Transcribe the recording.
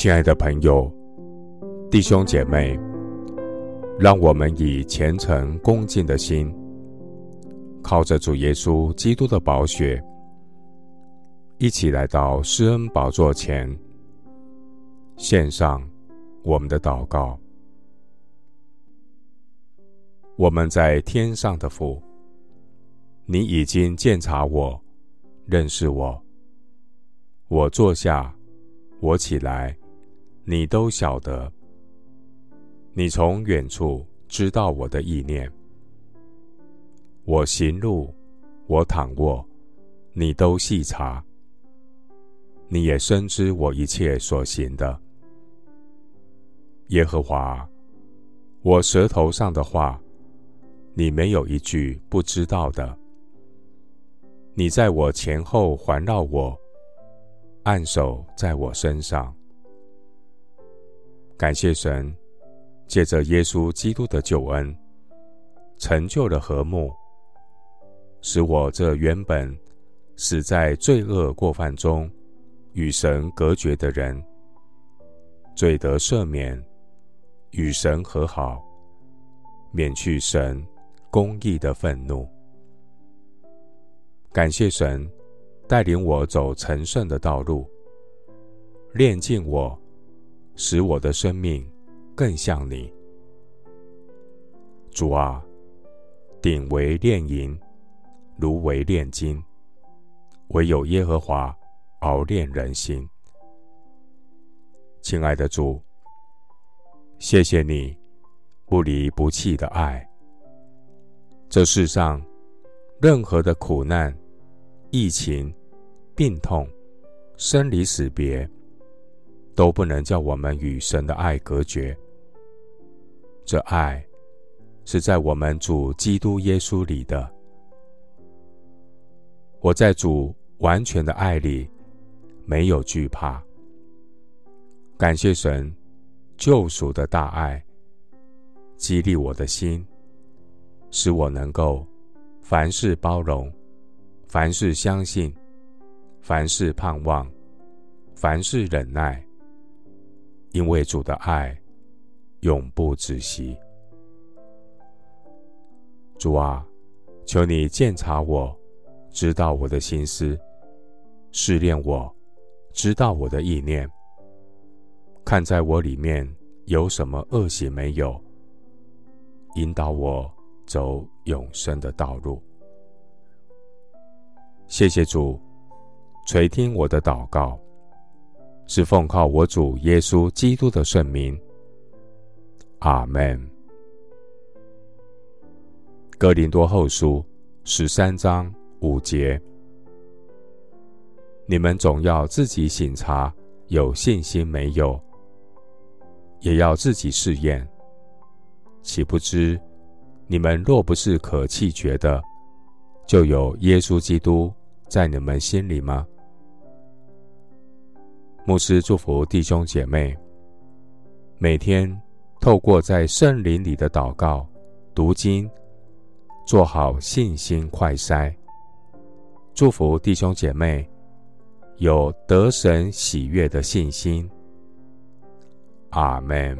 亲爱的朋友、弟兄姐妹，让我们以虔诚恭敬的心，靠着主耶稣基督的宝血，一起来到施恩宝座前，献上我们的祷告。我们在天上的父，你已经鉴察我，认识我。我坐下，我起来。你都晓得，你从远处知道我的意念。我行路，我躺卧，你都细察。你也深知我一切所行的。耶和华，我舌头上的话，你没有一句不知道的。你在我前后环绕我，按手在我身上。感谢神，借着耶稣基督的救恩，成就了和睦，使我这原本死在罪恶过犯中、与神隔绝的人，罪得赦免，与神和好，免去神公义的愤怒。感谢神，带领我走成圣的道路，炼净我。使我的生命更像你，主啊，鼎为炼银，炉为炼金，唯有耶和华熬炼人心。亲爱的主，谢谢你不离不弃的爱。这世上任何的苦难、疫情、病痛、生离死别。都不能叫我们与神的爱隔绝。这爱是在我们主基督耶稣里的。我在主完全的爱里，没有惧怕。感谢神救赎的大爱，激励我的心，使我能够凡事包容，凡事相信，凡事盼望，凡事忍耐。因为主的爱永不止息。主啊，求你鉴察我，知道我的心思，试炼我，知道我的意念，看在我里面有什么恶行没有，引导我走永生的道路。谢谢主，垂听我的祷告。是奉靠我主耶稣基督的圣名，阿门。哥林多后书十三章五节：你们总要自己省察，有信心没有，也要自己试验。岂不知你们若不是可弃绝的，就有耶稣基督在你们心里吗？牧师祝福弟兄姐妹，每天透过在圣林里的祷告、读经，做好信心快筛。祝福弟兄姐妹有得神喜悦的信心。阿门。